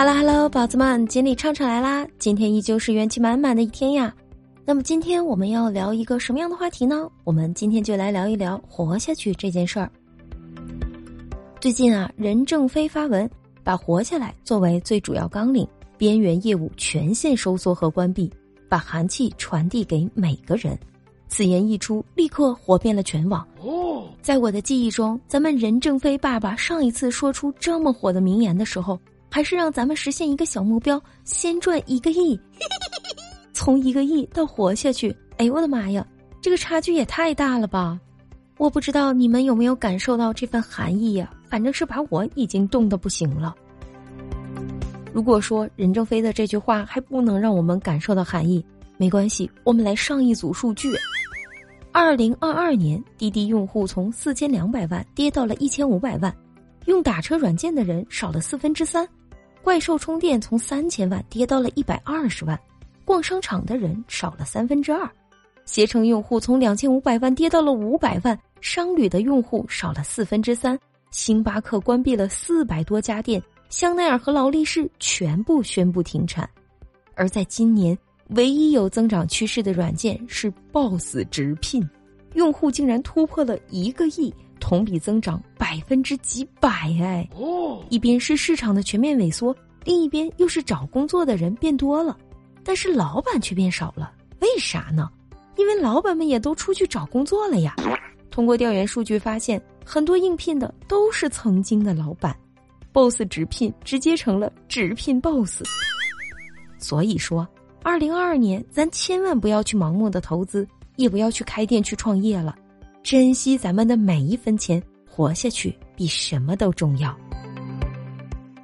Hello Hello，宝子们，锦鲤唱唱来啦！今天依旧是元气满满的一天呀。那么今天我们要聊一个什么样的话题呢？我们今天就来聊一聊活下去这件事儿。最近啊，任正非发文，把活下来作为最主要纲领，边缘业务全线收缩和关闭，把寒气传递给每个人。此言一出，立刻火遍了全网。哦，在我的记忆中，咱们任正非爸爸上一次说出这么火的名言的时候。还是让咱们实现一个小目标，先赚一个亿，从一个亿到活下去。哎呦我的妈呀，这个差距也太大了吧！我不知道你们有没有感受到这份寒意呀？反正是把我已经冻得不行了。如果说任正非的这句话还不能让我们感受到寒意，没关系，我们来上一组数据：二零二二年滴滴用户从四千两百万跌到了一千五百万，用打车软件的人少了四分之三。怪兽充电从三千万跌到了一百二十万，逛商场的人少了三分之二，携程用户从两千五百万跌到了五百万，商旅的用户少了四分之三，星巴克关闭了四百多家店，香奈儿和劳力士全部宣布停产，而在今年唯一有增长趋势的软件是 Boss 直聘，用户竟然突破了一个亿。同比增长百分之几百哎！一边是市场的全面萎缩，另一边又是找工作的人变多了，但是老板却变少了。为啥呢？因为老板们也都出去找工作了呀。通过调研数据发现，很多应聘的都是曾经的老板，boss 直聘直接成了直聘 boss。所以说，二零二二年咱千万不要去盲目的投资，也不要去开店去创业了。珍惜咱们的每一分钱，活下去比什么都重要。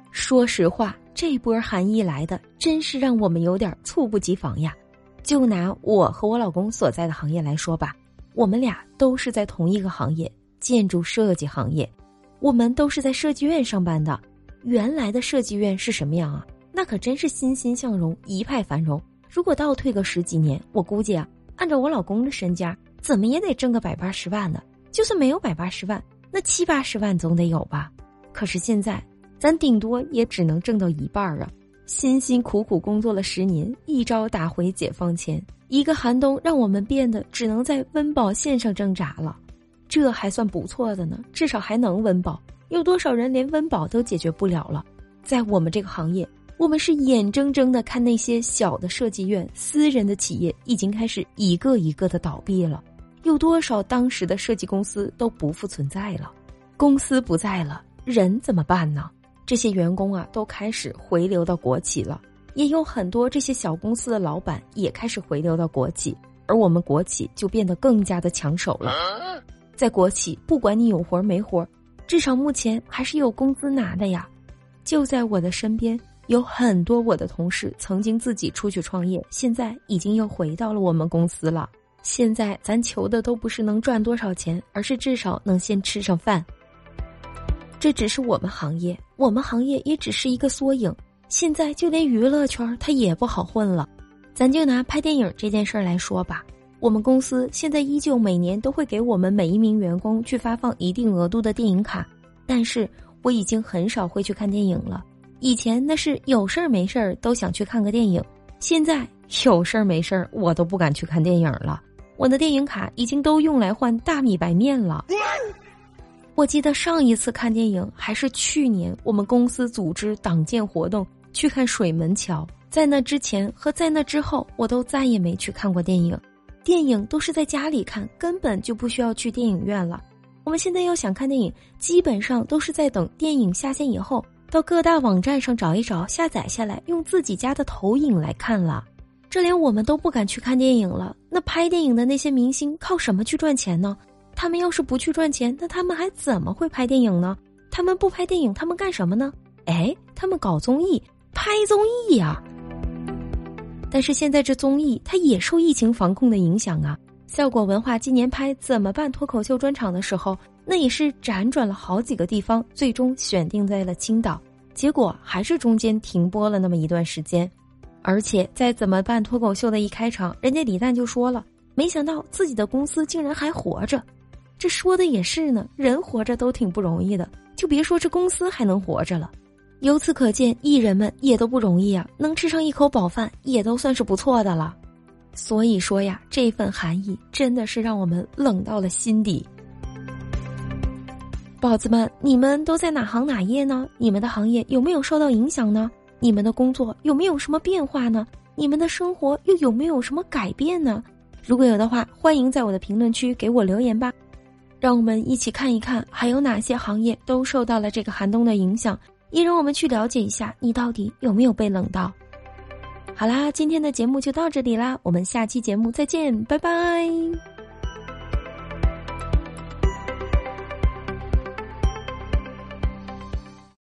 说实话，这波寒意来的真是让我们有点猝不及防呀。就拿我和我老公所在的行业来说吧，我们俩都是在同一个行业——建筑设计行业。我们都是在设计院上班的。原来的设计院是什么样啊？那可真是欣欣向荣，一派繁荣。如果倒退个十几年，我估计啊，按照我老公的身家。怎么也得挣个百八十万的，就算没有百八十万，那七八十万总得有吧？可是现在，咱顶多也只能挣到一半儿啊！辛辛苦苦工作了十年，一朝打回解放前，一个寒冬让我们变得只能在温饱线上挣扎了。这还算不错的呢，至少还能温饱。有多少人连温饱都解决不了了？在我们这个行业。我们是眼睁睁的看那些小的设计院、私人的企业已经开始一个一个的倒闭了，有多少当时的设计公司都不复存在了，公司不在了，人怎么办呢？这些员工啊都开始回流到国企了，也有很多这些小公司的老板也开始回流到国企，而我们国企就变得更加的抢手了。在国企，不管你有活没活，至少目前还是有工资拿的呀。就在我的身边。有很多我的同事曾经自己出去创业，现在已经又回到了我们公司了。现在咱求的都不是能赚多少钱，而是至少能先吃上饭。这只是我们行业，我们行业也只是一个缩影。现在就连娱乐圈它也不好混了。咱就拿拍电影这件事儿来说吧，我们公司现在依旧每年都会给我们每一名员工去发放一定额度的电影卡，但是我已经很少会去看电影了。以前那是有事儿没事儿都想去看个电影，现在有事儿没事儿我都不敢去看电影了。我的电影卡已经都用来换大米白面了。我记得上一次看电影还是去年，我们公司组织党建活动去看《水门桥》。在那之前和在那之后，我都再也没去看过电影。电影都是在家里看，根本就不需要去电影院了。我们现在要想看电影，基本上都是在等电影下线以后。到各大网站上找一找，下载下来，用自己家的投影来看了。这连我们都不敢去看电影了。那拍电影的那些明星靠什么去赚钱呢？他们要是不去赚钱，那他们还怎么会拍电影呢？他们不拍电影，他们干什么呢？哎，他们搞综艺，拍综艺呀。但是现在这综艺它也受疫情防控的影响啊。效果文化今年拍《怎么办》脱口秀专场的时候。那也是辗转了好几个地方，最终选定在了青岛，结果还是中间停播了那么一段时间。而且在怎么办脱口秀的一开场，人家李诞就说了，没想到自己的公司竟然还活着。这说的也是呢，人活着都挺不容易的，就别说这公司还能活着了。由此可见，艺人们也都不容易啊，能吃上一口饱饭，也都算是不错的了。所以说呀，这份寒意真的是让我们冷到了心底。宝子们，你们都在哪行哪业呢？你们的行业有没有受到影响呢？你们的工作有没有什么变化呢？你们的生活又有没有什么改变呢？如果有的话，欢迎在我的评论区给我留言吧。让我们一起看一看，还有哪些行业都受到了这个寒冬的影响，也让我们去了解一下，你到底有没有被冷到。好啦，今天的节目就到这里啦，我们下期节目再见，拜拜。